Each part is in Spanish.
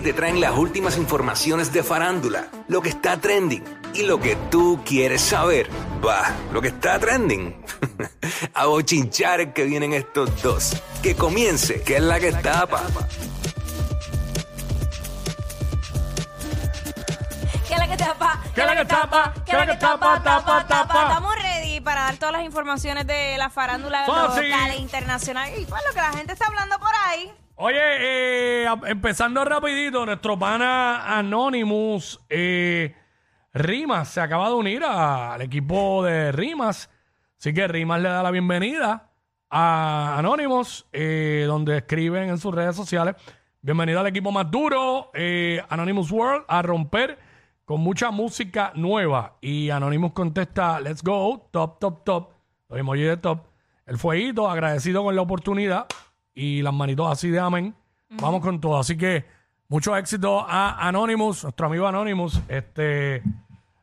que te traen las últimas informaciones de farándula, lo que está trending y lo que tú quieres saber. Va, lo que está trending. A bochinchar que vienen estos dos. Que comience, que es la que tapa. ¿Qué es la que tapa? ¿Qué es la que tapa? ¿Qué es la que tapa? Tapa, tapa. Estamos ready para dar todas las informaciones de la farándula local e internacional y pues lo que la gente está hablando por ahí. Oye, eh, empezando rapidito, nuestro pana Anonymous eh, Rimas se acaba de unir al equipo de Rimas. Así que Rimas le da la bienvenida a Anonymous, eh, donde escriben en sus redes sociales. Bienvenido al equipo más duro, eh, Anonymous World, a romper con mucha música nueva. Y Anonymous contesta, let's go, top, top, top. Los emojis de top. El fueguito, agradecido con la oportunidad y las manitos así de amén. Vamos con todo. Así que mucho éxito a Anonymous, nuestro amigo Anonymous. Este,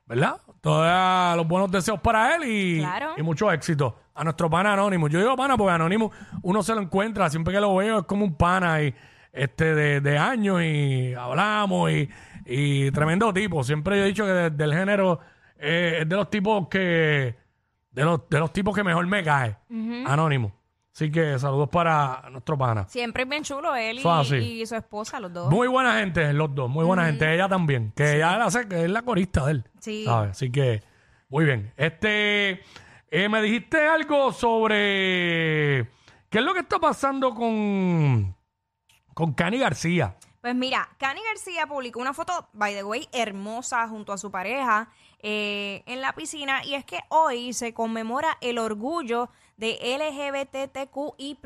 ¿verdad? Todos los buenos deseos para él y, Claro. y mucho éxito a nuestro pana Anonymous. Yo digo pana porque Anonymous uno se lo encuentra, siempre que lo veo es como un pana y, este, de, de años y hablamos y, y tremendo tipo. Siempre yo he dicho que de- del género eh, es de los tipos que de los, de los tipos que mejor me cae. Anónimo. Así que saludos para nuestro pana. Siempre es bien chulo él y, así. y su esposa, los dos. Muy buena gente, los dos, muy buena gente. Ella también, que ella la hace, que es la corista de él. Sí. ¿sabes? Así que, muy bien. Este, eh, me dijiste algo sobre qué es lo que está pasando con, con Cani García. Pues mira, Cani García publicó una foto, by the way, hermosa junto a su pareja eh, en la piscina y es que hoy se conmemora el orgullo de LGBTQI+.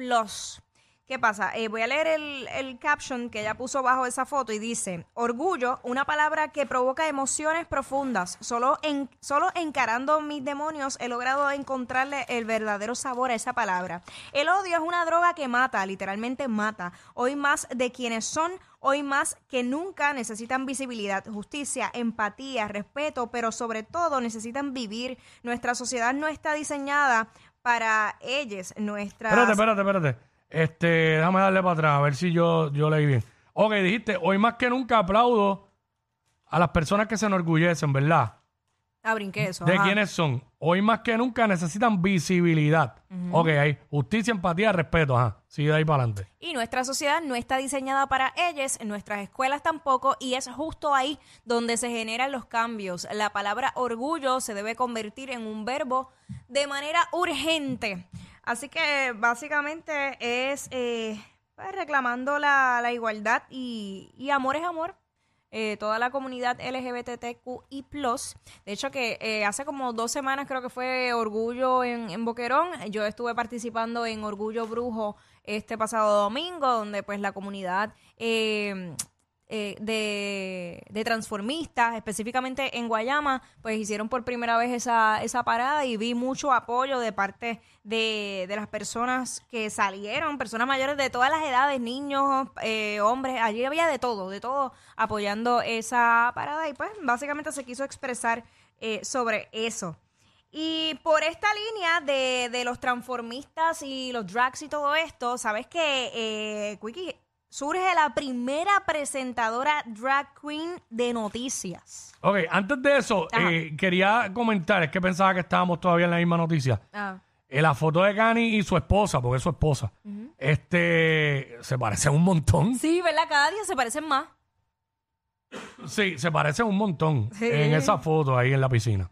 ¿Qué pasa? Eh, voy a leer el, el caption que ella puso bajo esa foto y dice, orgullo, una palabra que provoca emociones profundas. Solo, en, solo encarando mis demonios he logrado encontrarle el verdadero sabor a esa palabra. El odio es una droga que mata, literalmente mata. Hoy más de quienes son, hoy más que nunca necesitan visibilidad, justicia, empatía, respeto, pero sobre todo necesitan vivir. Nuestra sociedad no está diseñada para ellos, nuestra... Espérate, espérate, espérate. Este, déjame darle para atrás, a ver si yo, yo leí bien. Ok, dijiste, hoy más que nunca aplaudo a las personas que se enorgullecen, ¿verdad? Ah, brinqué eso. ¿De ajá. quiénes son? Hoy más que nunca necesitan visibilidad. Ok, ahí. Justicia, empatía, respeto. Ajá. Sigue de ahí para adelante. Y nuestra sociedad no está diseñada para ellos, nuestras escuelas tampoco, y es justo ahí donde se generan los cambios. La palabra orgullo se debe convertir en un verbo de manera urgente. Así que básicamente es eh, pues, reclamando la, la igualdad y, y amor es amor. Eh, toda la comunidad LGBTQI+. De hecho, que eh, hace como dos semanas creo que fue Orgullo en, en Boquerón. Yo estuve participando en Orgullo Brujo este pasado domingo, donde pues la comunidad eh, eh, de, de transformistas, específicamente en Guayama, pues hicieron por primera vez esa, esa parada y vi mucho apoyo de parte de, de las personas que salieron, personas mayores de todas las edades, niños, eh, hombres, allí había de todo, de todo apoyando esa parada y pues básicamente se quiso expresar eh, sobre eso. Y por esta línea de, de los transformistas y los drags y todo esto, ¿sabes que eh, surge la primera presentadora drag queen de noticias? Ok, antes de eso, eh, quería comentar, es que pensaba que estábamos todavía en la misma noticia. Ah. Eh, la foto de Cani y su esposa, porque es su esposa, este, se parecen un montón. Sí, ¿verdad? Cada día se parecen más. Sí, se parecen un montón Sí. en esa foto ahí en la piscina.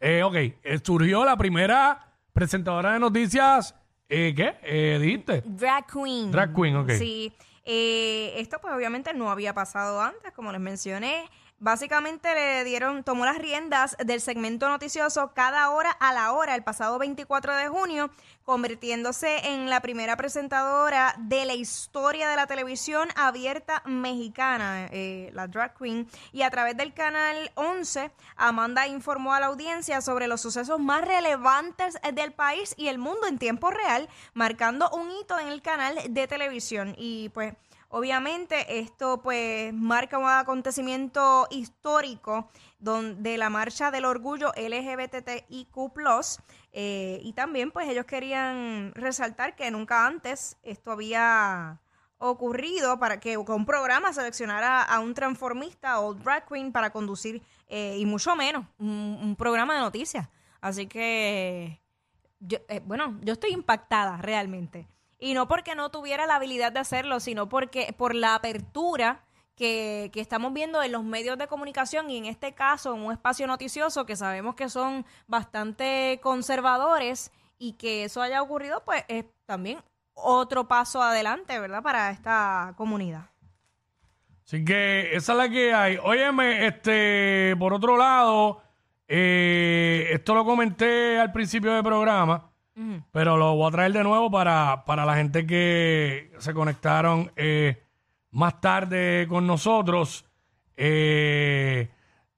Eh, ok, eh, surgió la primera presentadora de noticias, eh, ¿qué? Eh, dijiste. Drag queen. Drag queen, ok. Sí. Eh, esto pues obviamente no había pasado antes, como les mencioné. Básicamente le dieron, tomó las riendas del segmento noticioso cada hora a la hora el pasado 24 de junio, convirtiéndose en la primera presentadora de la historia de la televisión abierta mexicana, eh, la drag queen. Y a través del canal 11, Amanda informó a la audiencia sobre los sucesos más relevantes del país y el mundo en tiempo real, marcando un hito en el canal de televisión. Y pues Obviamente esto pues marca un acontecimiento histórico don- de la marcha del orgullo LGBTIQ+, eh, y también pues ellos querían resaltar que nunca antes esto había, ocurrido para que, un programa seleccionara a un transformista o drag queen para conducir eh, y mucho menos un, un programa de noticias. Así que, yo, eh, bueno, yo estoy impactada realmente. Y no porque no tuviera la habilidad de hacerlo, sino porque por la apertura que, que estamos viendo en los medios de comunicación y en este caso en un espacio noticioso que sabemos que son bastante conservadores y que eso haya ocurrido, pues es también otro paso adelante, ¿verdad? Para esta comunidad. Así que esa es la que hay. Óyeme, este, por otro lado, eh, esto lo comenté al principio del programa, pero lo voy a traer de nuevo para, para la gente que se conectaron eh, más tarde con nosotros. Eh,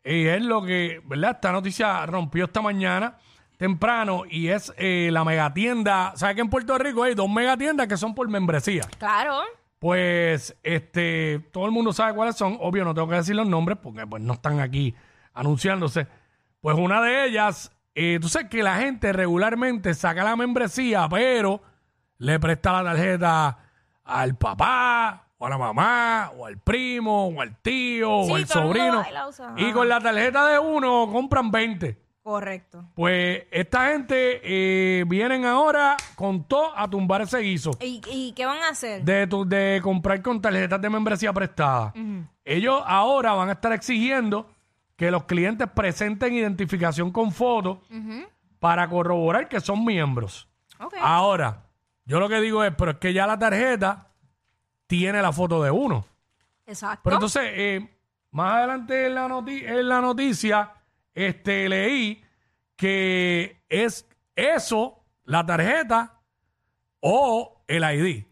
y es lo que, ¿verdad? Esta noticia rompió esta mañana temprano y es eh, la megatienda. ¿Sabes que en Puerto Rico hay dos megatiendas que son por membresía? Claro. Pues este, todo el mundo sabe cuáles son. Obvio, no tengo que decir los nombres porque pues no están aquí anunciándose. Pues una de ellas, eh, tú sabes que la gente regularmente saca la membresía, pero le presta la tarjeta al papá, o a la mamá, o al primo, o al tío, Sí, o al todo el mundo sobrino. va y la usa. Y Ajá. con la tarjeta de uno compran 20. Correcto. Pues esta gente eh, vienen ahora con todo a tumbar ese guiso ¿Y, y qué van a hacer? de, tu- de comprar con tarjetas de membresía prestada. Ellos ahora van a estar exigiendo que los clientes presenten identificación con foto para corroborar que son miembros. Ok. Ahora, yo lo que digo es, pero es que ya la tarjeta tiene la foto de uno. Exacto. Pero entonces, eh, más adelante en la, noti- en la noticia, este, leí que es eso, la tarjeta o el ID.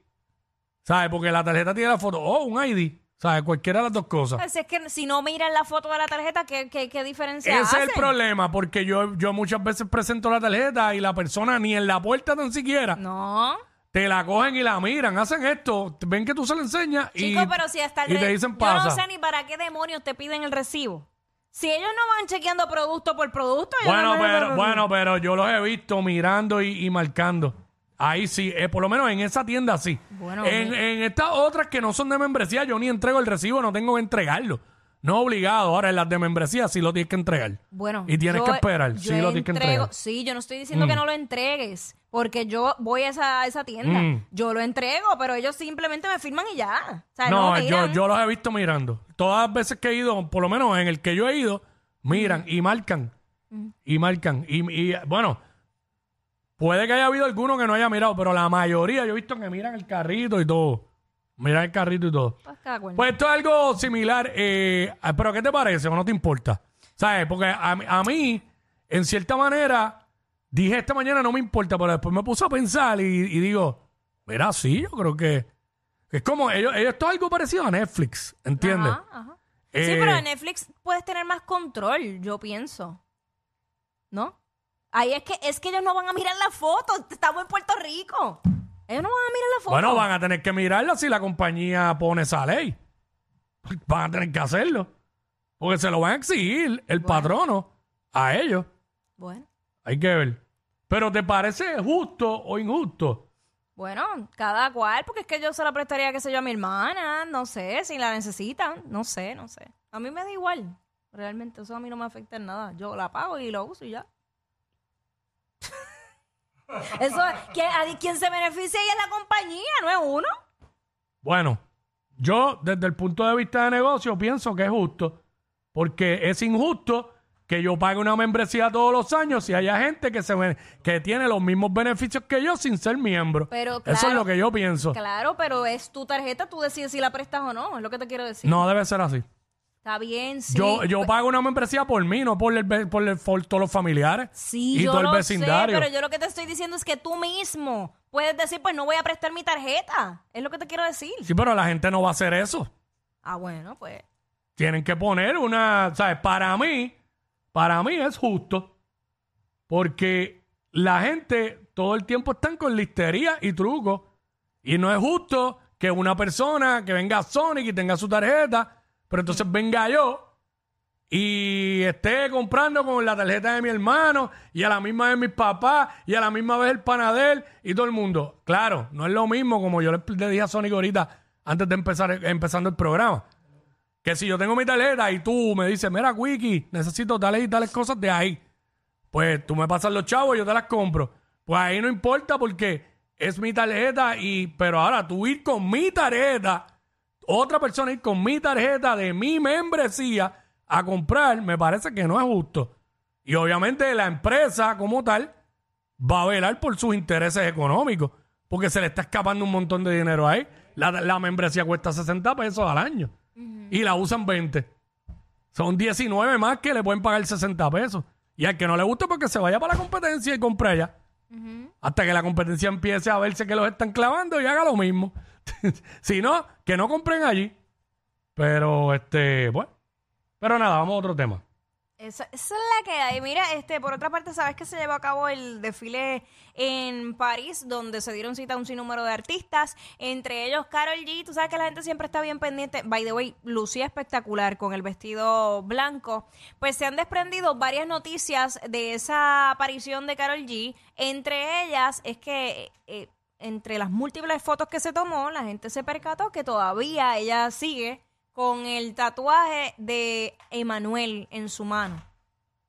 ¿Sabes? Porque la tarjeta tiene la foto o un ID. ¿Sabes? Cualquiera de las dos cosas. Pues es que si no miran la foto de la tarjeta, ¿qué, qué, qué diferencia Ese hace? es el problema, porque yo, yo muchas veces presento la tarjeta y la persona ni en la puerta tan siquiera No. te la cogen y la miran, hacen esto, ven que tú se la enseñas y, Chicos, pero si hasta el y re- te dicen Yo pasa. no sé ni para qué demonios te piden el recibo. Si ellos no van chequeando producto por producto, ellos Bueno, no- pero, bueno, pero yo los he visto mirando y, y marcando. Ahí sí, eh, por lo menos en esa tienda sí. Bueno, en, en estas otras que no son de membresía, yo ni entrego el recibo, no tengo que entregarlo. No obligado. Ahora en las de membresía sí lo tienes que entregar. Bueno, Y tienes yo- que esperar. Sí lo tienes que entregar. Mm. Sí, yo no estoy diciendo que no lo entregues, porque yo voy a esa, a esa tienda. Mm. Yo lo entrego, pero ellos simplemente me firman y ya. O sea, no, No, yo, yo los he visto mirando. Todas las veces que he ido, por lo menos en el que yo he ido, miran y marcan. Y marcan. Y, y, bueno, puede que haya habido alguno que no haya mirado, pero la mayoría yo he visto que miran el carrito y todo. Miran el carrito y todo. Pues. Pues esto es algo similar. eh, pero ¿qué te parece o no te importa? ¿Sabes? Porque a, mí- a mí, en cierta manera, dije esta mañana no me importa, pero después me puse a pensar y, y digo, mira, sí, yo creo que, es como, ellos, ellos- esto es algo parecido a Netflix, ¿entiendes? Ajá, ajá. Eh, Sí, pero en Netflix puedes tener más control, yo pienso. ¿No? Ahí es que es que ellos no van a mirar la foto. Estamos en Puerto Rico. Ellos no van a mirar la foto. Bueno, van a tener que mirarla si la compañía pone esa ley. Van a tener que hacerlo. Porque se lo van a exigir el patrono a ellos. Bueno, Hay que ver. Pero ¿te parece justo o injusto? bueno, cada cual, porque es que yo se la prestaría, qué sé yo, a mi hermana, no sé, si la necesitan, no sé, no sé. A mí me da igual. Realmente eso a mí no me afecta en nada. Yo la pago y lo uso y ya. Eso, ¿quién, a- ¿quién se beneficia ahí es la compañía, no es uno? Bueno, yo desde el punto de vista de negocio pienso que es justo, porque es injusto que yo pague una membresía todos los años y haya gente que se que tiene los mismos beneficios que yo sin ser miembro. Pero Eso es claro- lo que yo pienso. Claro, pero es tu tarjeta, tú decides si la prestas o no, es lo que te quiero decir. No debe ser así. Está bien, sí. yo yo pago una membresía por mí, no por, el, ve- por, el- por todos los familiares Sí, y yo todo el lo vecindario. sé, pero yo lo que te estoy diciendo es que tú mismo puedes decir, pues no voy a prestar mi tarjeta. Es lo que te quiero decir. Sí, pero la gente no va a hacer eso. Ah, bueno, pues. Tienen que poner una, ¿sabes? Para mí, para mí es justo. Porque la gente todo el tiempo están con listería y trucos. Y no es justo que una persona que venga a Sonic y tenga su tarjeta, pero entonces venga yo y esté comprando con la tarjeta de mi hermano y a la misma vez mis papás y a la misma vez el panadel y todo el mundo. Claro, no es lo mismo como yo le, dije a Sonic ahorita, antes de empezar empezando el programa. Que si yo tengo mi tarjeta y tú me dices, mira, Wiki, necesito tales y tales cosas de ahí, pues tú me pasas los chavos y yo te las compro. Pues ahí no importa porque es mi tarjeta y, pero ahora tú ir con mi tarjeta, otra persona ir con mi tarjeta de mi membresía a comprar, me parece que no es justo. Y obviamente la empresa como tal va a velar por sus intereses económicos, porque se le está escapando un montón de dinero ahí. La, la membresía cuesta 60 pesos al año y la usan 20. Son 19 más que le pueden pagar 60 pesos. Y al que no le guste, porque se vaya para la competencia y compre allá. Hasta que la competencia empiece a verse que los están clavando y haga lo mismo. si no, que no compren allí. Pero, este, bueno. Pero nada, vamos a otro tema. Esa, esa es la que hay. Mira, este, por otra parte, sabes que se llevó a cabo el desfile en París, donde se dieron cita a un sinnúmero de artistas, entre ellos Carol G. Tú sabes que la gente siempre está bien pendiente. By the way, lucía espectacular con el vestido blanco. Pues se han desprendido varias noticias de esa aparición de Carol G. Entre ellas es que eh, entre las múltiples fotos que se tomó, la gente se percató que todavía ella sigue con el tatuaje de Emanuel en su mano.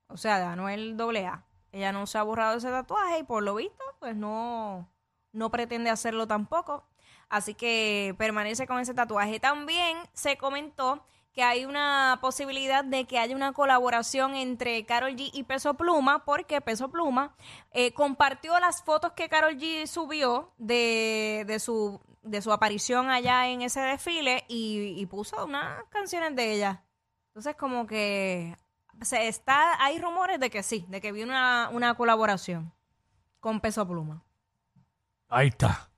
O sea, de Anuel AA. Ella no se ha borrado ese tatuaje y por lo visto, pues no, no pretende hacerlo tampoco. Así que permanece con ese tatuaje. También se comentó que hay una posibilidad de que haya una colaboración entre Carol G y Peso Pluma, porque Peso Pluma eh, compartió las fotos que Carol G subió de, de su de su aparición allá en ese desfile y, puso unas canciones de ella. Entonces, como que se está, hay rumores de que sí, de que viene una, una colaboración con Peso Pluma. Ahí está.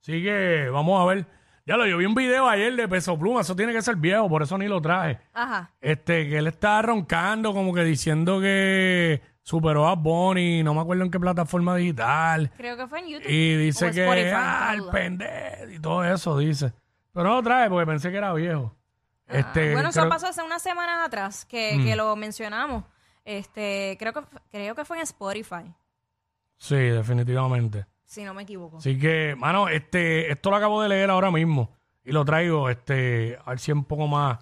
Así que vamos a ver. Ya lo, yo vi un video ayer de Peso Pluma, eso tiene que ser viejo, por eso ni lo traje. Ajá. Este, que él estaba roncando, como que diciendo que superó a Bonnie, no me acuerdo en qué plataforma digital. Creo que fue en YouTube. Y dice O que, Spotify, ah, el pendejo y todo eso, dice. Pero no lo trae porque pensé que era viejo. Este, Ah, bueno, eso creo- Mm. pasó hace unas semanas atrás que, que lo mencionamos. Este, creo que creo que fue en Spotify, Sí, definitivamente. Si no me equivoco. Así que, mano, este, esto lo acabo de leer ahora mismo y lo traigo, este, a ver si es un poco más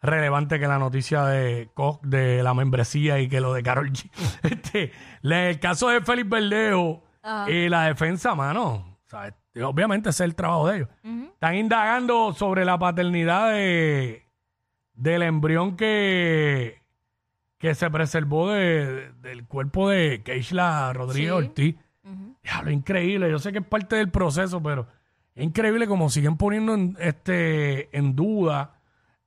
relevante que la noticia de Co- de la membresía y que lo de Carol G. Este, el caso de Félix Verdejo Ajá. y la defensa, mano, ¿sabes? obviamente ese es el trabajo de ellos. Están indagando sobre la paternidad de, del embrión que, que se preservó de- del cuerpo de Keishla Rodríguez Sí. Ortiz. Ujú. Diablo, increíble. Yo sé que es parte del proceso, pero es increíble como siguen poniendo en, este, en duda,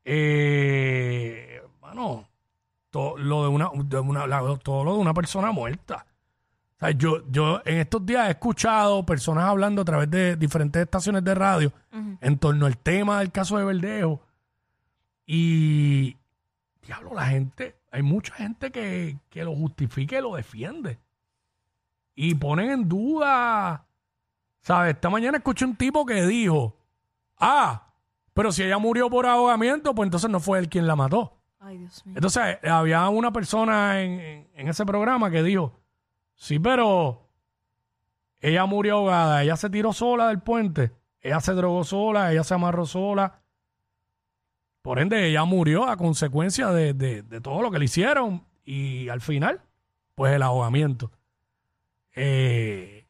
eh, bueno, to- lo de una, de una- la- todo lo de una persona muerta. O sea, yo, yo en estos días he escuchado personas hablando a través de diferentes estaciones de radio en torno al tema del caso de Verdejo. Y, diablo, la gente, hay mucha gente que, que lo justifica y lo defiende. Y ponen en duda, ¿sabes? Esta mañana escuché un tipo que dijo, ah, pero si ella murió por ahogamiento, pues entonces no fue él quien la mató. Ay, Dios mío. Entonces, eh, había una persona en, en- en ese programa que dijo, sí, pero ella murió ahogada, ella se tiró sola del puente, ella se drogó sola, ella se amarró sola. Por ende, ella murió a consecuencia de, de- de todo lo que le hicieron y al final, pues el ahogamiento. Eh,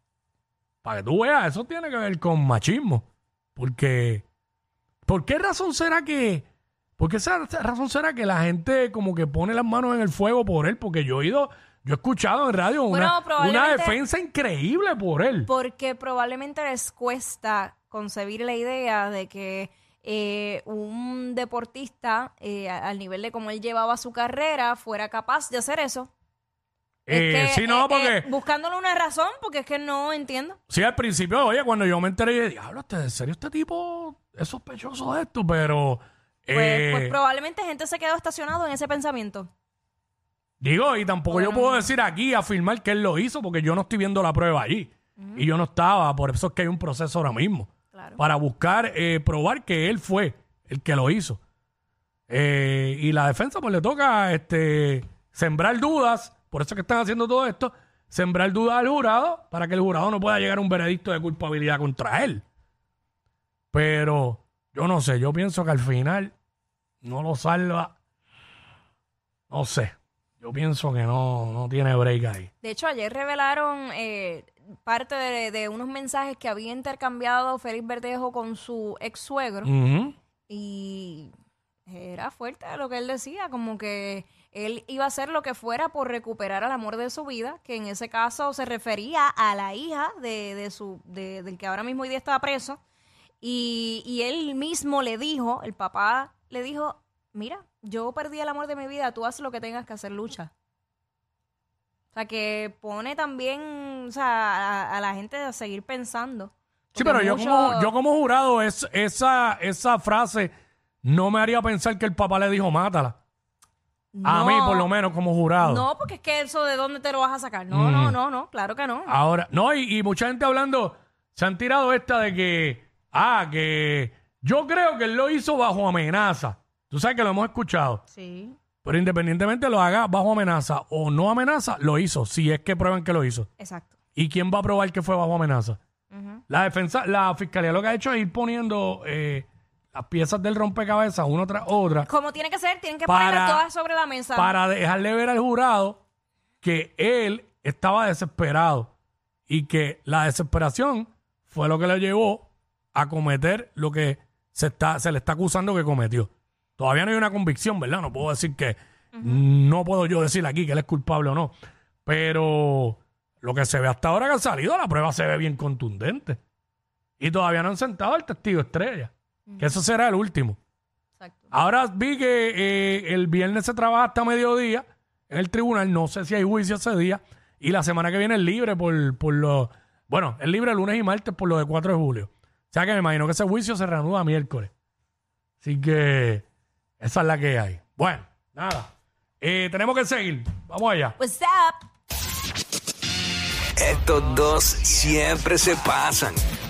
para que tú veas, eso tiene que ver con machismo. Porque, ¿por qué razón será que... ¿Por qué esa razón será que la gente como que pone las manos en el fuego por él? Porque yo he oído, yo he escuchado en radio Bueno, una, defensa increíble por él. Porque probablemente les cuesta concebir la idea de que eh, un deportista, eh, al nivel de cómo él llevaba su carrera, fuera capaz de hacer eso. Es Eh, que, sí, no, eh, porque... eh, buscándole una razón, porque es que no entiendo. Sí, al principio, oye, cuando yo me enteré, yo dije, diablo, este, ¿en serio este tipo es sospechoso de esto? Pero... Pues, eh, pues probablemente gente se quedó estacionado en ese pensamiento. Digo, y tampoco yo puedo decir aquí, afirmar que él lo hizo, porque yo no estoy viendo la prueba allí. Y yo no estaba, por eso es que hay un proceso ahora mismo. Claro. Para buscar, eh, probar que él fue el que lo hizo. Eh, y la defensa, pues le toca este, sembrar dudas, por eso es que están haciendo todo esto, sembrar dudas al jurado para que el jurado no pueda llegar a un veredicto de culpabilidad contra él. Pero yo no sé, yo pienso que al final no lo salva. No sé. Yo pienso que no, no tiene break ahí. De hecho, ayer revelaron eh, parte de, de unos mensajes que había intercambiado Félix Verdejo con su ex suegro. Y era fuerte lo que él decía, como que él iba a hacer lo que fuera por recuperar al amor de su vida, que en ese caso se refería a la hija de, de su, de- del que ahora mismo hoy día estaba preso. Y, y él mismo le dijo, el papá le dijo, mira, yo perdí el amor de mi vida, tú haz lo que tengas que hacer, lucha. O sea, que pone también o sea, a, a la gente a seguir pensando. Sí, pero yo como, yo como jurado, es, esa, esa frase no me haría pensar que el papá le dijo mátala. A mí, por lo menos, como jurado. No, porque es que eso de dónde te lo vas a sacar. No, no, no, no, claro que no. Ahora, no, y, y mucha gente hablando, se han tirado esta de que, ah, que yo creo que él lo hizo bajo amenaza. Tú sabes que lo hemos escuchado. Sí, Pero independientemente lo haga bajo amenaza o no amenaza, lo hizo, si es que prueban que lo hizo. exacto. ¿Y quién va a probar que fue bajo amenaza? Ujú. La defensa, la fiscalía lo que ha hecho es ir poniendo eh, piezas del rompecabezas una tras otra Como tiene que ser, tienen que Para- ponerlas todas sobre la mesa. para dejarle ver al jurado que él estaba desesperado y que la desesperación fue lo que le llevó a cometer lo que se, está, se le está acusando que cometió. Todavía no hay una convicción, ¿verdad? No puedo decir que, no puedo yo decir aquí que él es culpable o no, pero lo que se ve hasta ahora que ha salido, la prueba se ve bien contundente. Y todavía no han sentado al testigo estrella, que eso será el último. Exacto. Ahora vi que eh, el viernes se trabaja hasta mediodía en el tribunal. No sé si hay juicio ese día. Y la semana que viene es libre por, por lo. Bueno, es libre lunes y martes por lo de 4 de julio. O sea que me imagino que ese juicio se reanuda miércoles. Así que esa es la que hay. Bueno, nada. Eh, tenemos que seguir. Vamos allá. What's up? Estos dos siempre se pasan.